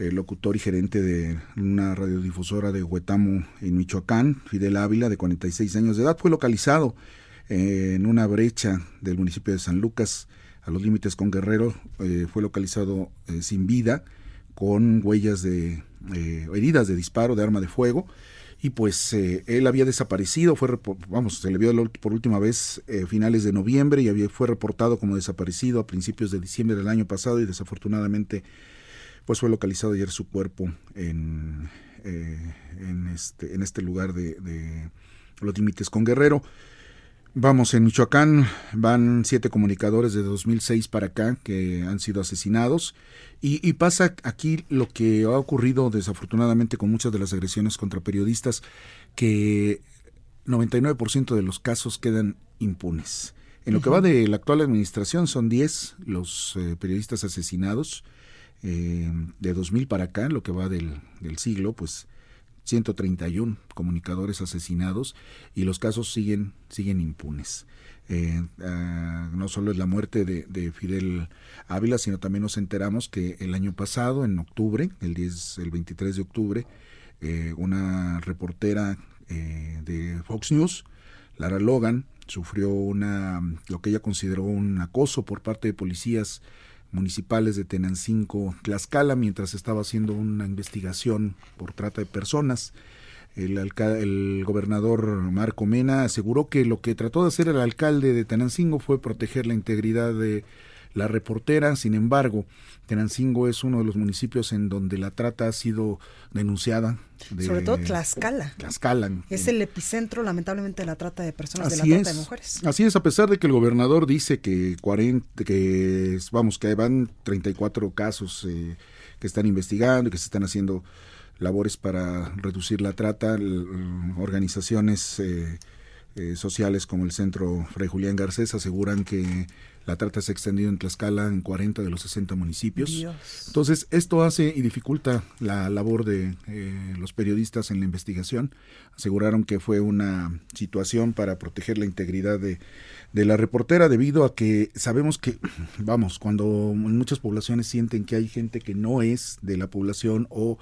eh, locutor y gerente de una radiodifusora de Huetamo en Michoacán, Fidel Ávila, de 46 años de edad, fue localizado eh, en una brecha del municipio de San Lucas, a los límites con Guerrero, eh, fue localizado sin vida, con huellas de heridas de disparo de arma de fuego. Y pues él había desaparecido, fue vamos, se le vio por última vez eh, finales de noviembre y había, fue reportado como desaparecido a principios de diciembre del año pasado y desafortunadamente pues fue localizado ayer su cuerpo en, eh, en, este, en este lugar de, de los límites con Guerrero. Vamos, en Michoacán van siete comunicadores de 2006 para acá que han sido asesinados y, y pasa aquí lo que ha ocurrido desafortunadamente con muchas de las agresiones contra periodistas, que 99% de los casos quedan impunes. En lo que va de la actual administración son 10 los eh, periodistas asesinados eh, de 2000 para acá, en lo que va del, del siglo, pues 131 comunicadores asesinados y los casos siguen, siguen impunes. Eh, ah, no solo es la muerte de, de Fidel Ávila, sino también nos enteramos que el año pasado, en octubre, el, 10, el 23 de octubre, eh, una reportera eh, de Fox News, Lara Logan, sufrió una lo que ella consideró un acoso por parte de policías municipales de Tenancingo, Tlaxcala, mientras estaba haciendo una investigación por trata de personas. El, el gobernador Marco Mena aseguró que lo que trató de hacer el alcalde de Tenancingo fue proteger la integridad de la reportera. Sin embargo, Tenancingo es uno de los municipios en donde la trata ha sido denunciada. de- Sobre todo Tlaxcala. Tlaxcala. Es el epicentro, lamentablemente, de la trata de personas, de la trata es. de mujeres. Así es, a pesar de que el gobernador dice que 40, que vamos, que van 34 casos eh, que están investigando y que se están haciendo labores para reducir la trata, l- organizaciones eh, eh, sociales como el Centro Fray Julián Garcés aseguran que la trata se ha extendido en Tlaxcala en 40 de los 60 municipios. Dios. Entonces, esto hace y dificulta la labor de eh, los periodistas en la investigación. Aseguraron que fue una situación para proteger la integridad de, de la reportera debido a que sabemos que, vamos, cuando en muchas poblaciones sienten que hay gente que no es de la población o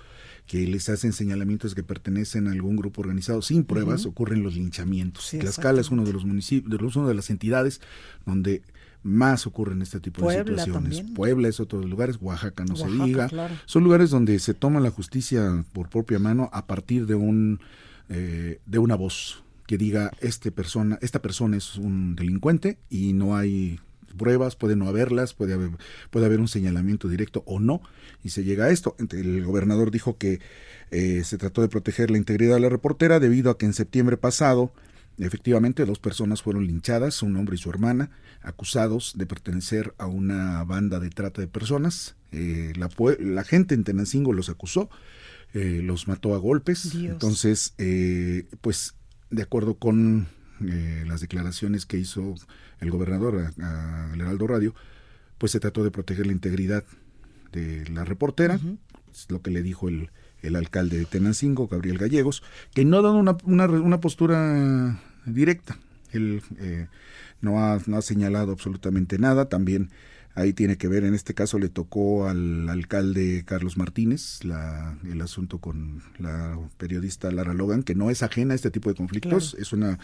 que les hacen señalamientos que pertenecen a algún grupo organizado sin pruebas, ocurren los linchamientos. Sí, Tlaxcala es uno de los municipios, de los, una de las entidades donde más ocurren este tipo Puebla de situaciones. también. Puebla es otro de los lugares, Oaxaca no se diga. claro. Son lugares donde se toma la justicia por propia mano a partir de un eh, de una voz que diga este persona, esta persona es un delincuente y no hay pruebas, puede no haberlas, puede haber, puede haber un señalamiento directo o no, y se llega a esto. El gobernador dijo que eh, se trató de proteger la integridad de la reportera debido a que en septiembre pasado Efectivamente, dos personas fueron linchadas, un hombre y su hermana, acusados de pertenecer a una banda de trata de personas. Eh, la, la gente en Tenancingo los acusó, eh, los mató a golpes. Dios. Entonces, eh, pues, de acuerdo con eh, las declaraciones que hizo el gobernador al Heraldo Radio, pues se trató de proteger la integridad de la reportera, es lo que le dijo el, el alcalde de Tenancingo, Gabriel Gallegos, que no ha dado una, una, una postura directa. Él eh, no, ha, no ha señalado absolutamente nada. También ahí tiene que ver, en este caso le tocó al alcalde Carlos Martínez la, el asunto con la periodista Lara Logan, que no es ajena a este tipo de conflictos. Claro. Es una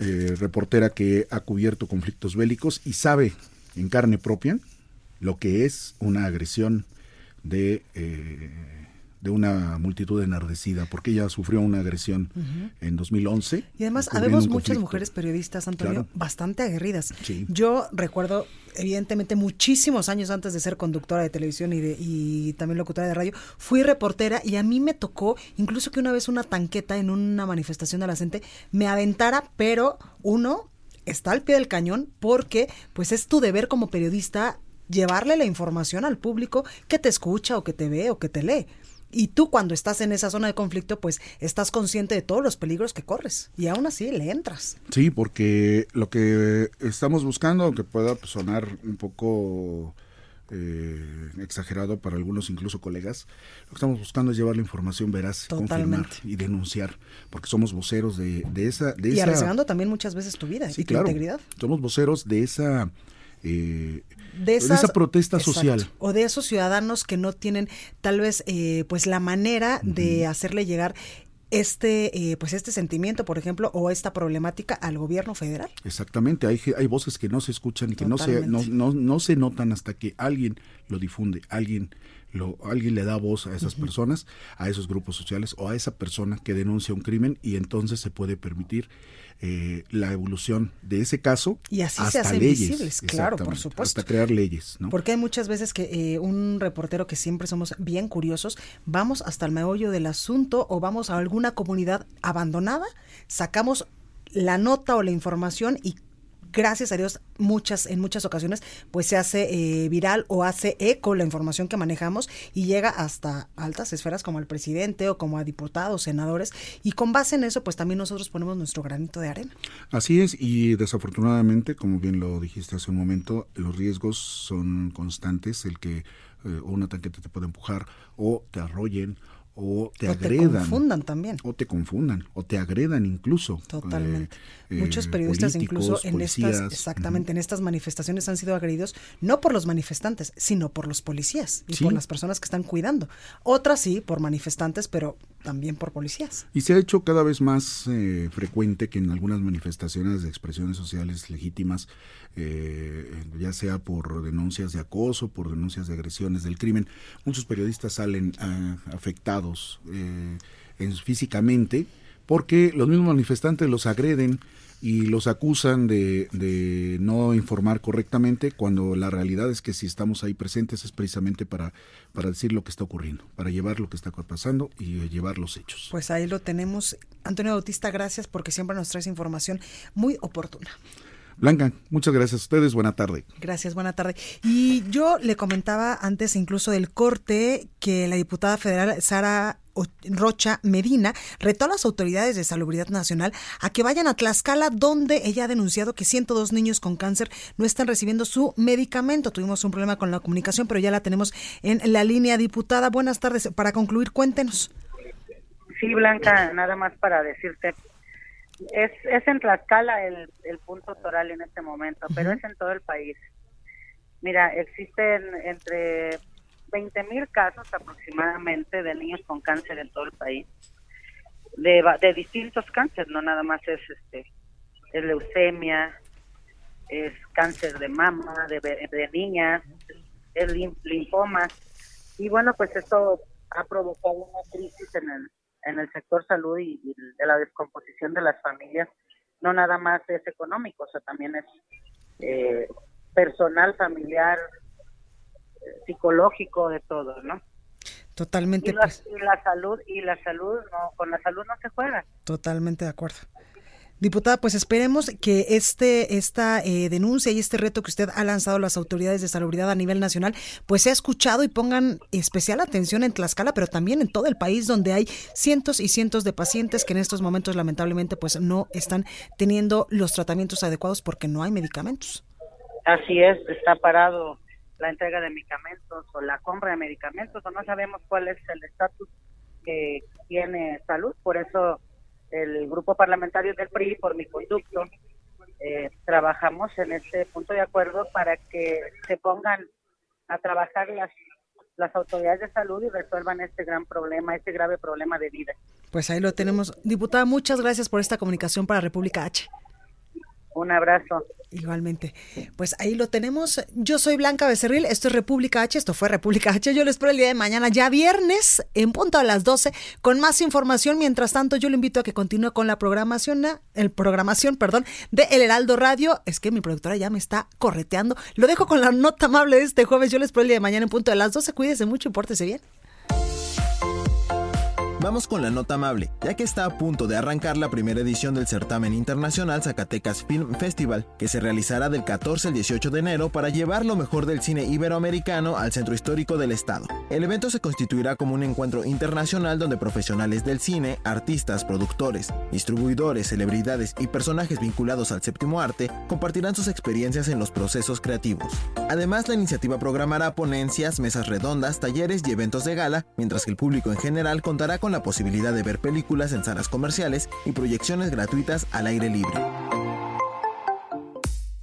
eh, reportera que ha cubierto conflictos bélicos y sabe en carne propia lo que es una agresión de, eh, de una multitud enardecida, porque ella sufrió una agresión en 2011. Y además, habemos muchas mujeres periodistas, Antonio, bastante aguerridas. Yo recuerdo, evidentemente, muchísimos años antes de ser conductora de televisión y, de, y también locutora de radio, fui reportera y a mí me tocó, incluso que una vez una tanqueta en una manifestación de la gente me aventara, pero uno está al pie del cañón porque pues es tu deber como periodista llevarle la información al público que te escucha o que te ve o que te lee. Y tú cuando estás en esa zona de conflicto, pues estás consciente de todos los peligros que corres y aún así le entras. Sí, porque lo que estamos buscando, aunque pueda sonar un poco eh, exagerado para algunos incluso colegas, lo que estamos buscando es llevar la información veraz, confirmar y denunciar, porque somos voceros de, esa... De y arriesgando también muchas veces tu vida y tu integridad. Somos voceros de esa... Eh, de, esa protesta social. O de esos ciudadanos que no tienen tal vez eh, pues la manera de hacerle llegar este eh, pues este sentimiento por ejemplo o esta problemática al gobierno federal. Exactamente. Hay, hay voces que no se escuchan y que no se no, no, no se notan hasta que alguien lo difunde alguien lo, alguien le da voz a esas personas, a esos grupos sociales o a esa persona que denuncia un crimen y entonces se puede permitir eh, la evolución de ese caso y así hasta se hacen leyes, visibles, claro, por supuesto. Hasta crear leyes, ¿no? Porque hay muchas veces que eh, un reportero que siempre somos bien curiosos, vamos hasta el meollo del asunto o vamos a alguna comunidad abandonada, sacamos la nota o la información y gracias a Dios, muchas, en muchas ocasiones, pues se hace eh, viral o hace eco la información que manejamos y llega hasta altas esferas como el presidente o como a diputados, senadores, y con base en eso, pues también nosotros ponemos nuestro granito de arena. Así es, y desafortunadamente, como bien lo dijiste hace un momento, los riesgos son constantes, el que eh, un ataque te puede empujar o te arrollen o te agredan. O te confundan también. O te confundan, o te agredan incluso. Totalmente. Eh, Muchos periodistas incluso en estas, exactamente, en estas manifestaciones han sido agredidos no por los manifestantes, sino por los policías y por las personas que están cuidando. Otras sí, por manifestantes, pero también por policías. Y se ha hecho cada vez más eh, frecuente que en algunas manifestaciones de expresiones sociales legítimas, eh, ya sea por denuncias de acoso, por denuncias de agresiones del crimen, muchos periodistas salen ah, afectados eh, físicamente porque los mismos manifestantes los agreden y los acusan de, de, no informar correctamente cuando la realidad es que si estamos ahí presentes es precisamente para, para decir lo que está ocurriendo, para llevar lo que está pasando y llevar los hechos. Pues ahí lo tenemos. Antonio Bautista, gracias porque siempre nos traes información muy oportuna. Blanca, muchas gracias a ustedes. Buena tarde. Gracias, buena tarde. Y yo le comentaba antes incluso del corte que la diputada federal Sara Rocha Medina retó a las autoridades de salubridad nacional a que vayan a Tlaxcala, donde ella ha denunciado que 102 niños con cáncer no están recibiendo su medicamento. Tuvimos un problema con la comunicación, pero ya la tenemos en la línea. Diputada, buenas tardes. Para concluir, cuéntenos. Sí, Blanca, nada más para decirte es, es en Tlaxcala el, el punto toral en este momento, pero es en todo el país. Mira, existen entre 20 mil casos aproximadamente de niños con cáncer en todo el país, de, de distintos cánceres, no nada más es este es leucemia, es cáncer de mama, de, de niñas, es linfoma. Y bueno, pues esto ha provocado una crisis en el en el sector salud y, de la descomposición de las familias, no nada más es económico, o sea, también es eh, personal, familiar, psicológico, de todo, ¿no? Totalmente. Pues. y la salud, y la salud, no, con la salud no se juega. Totalmente de acuerdo. Diputada, pues esperemos que este, esta eh, denuncia y este reto que usted ha lanzado a las autoridades de salubridad a nivel nacional, pues sea escuchado y pongan especial atención en Tlaxcala, pero también en todo el país donde hay cientos y cientos de pacientes que en estos momentos lamentablemente pues no están teniendo los tratamientos adecuados porque no hay medicamentos. Así es, está parado la entrega de medicamentos o la compra de medicamentos o no sabemos cuál es el estatus que tiene salud, por eso el grupo parlamentario del PRI, por mi conducto, eh, trabajamos en este punto de acuerdo para que se pongan a trabajar las, las autoridades de salud y resuelvan este gran problema, este grave problema de vida. Pues ahí lo tenemos. Diputada, muchas gracias por esta comunicación para República H. Un abrazo. Igualmente. Pues ahí lo tenemos. Yo soy Blanca Becerril, esto es República H, esto fue República H. Yo les espero el día de mañana, ya viernes, en punto a las 12, con más información. Mientras tanto, yo le invito a que continúe con la programación, el programación, perdón, de El Heraldo Radio. Es que mi productora ya me está correteando. Lo dejo con la nota amable de este jueves. Yo les espero el día de mañana en punto a las 12. Cuídese mucho y pórtese bien. Vamos con la nota amable, ya que está a punto de arrancar la primera edición del certamen internacional Zacatecas Film Festival, que se realizará del 14 al 18 de enero para llevar lo mejor del cine iberoamericano al centro histórico del estado. El evento se constituirá como un encuentro internacional donde profesionales del cine, artistas, productores, distribuidores, celebridades y personajes vinculados al séptimo arte compartirán sus experiencias en los procesos creativos. Además, la iniciativa programará ponencias, mesas redondas, talleres y eventos de gala, mientras que el público en general contará la posibilidad de ver películas en salas comerciales y proyecciones gratuitas al aire libre.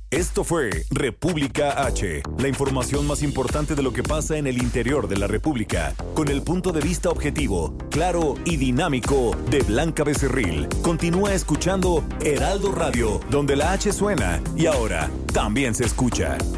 Esto fue República H, la información más importante de lo que pasa en el interior de la República, con el punto de vista objetivo, claro y dinámico de Blanca Becerril. Continúa escuchando Heraldo Radio, donde la H suena y ahora también se escucha.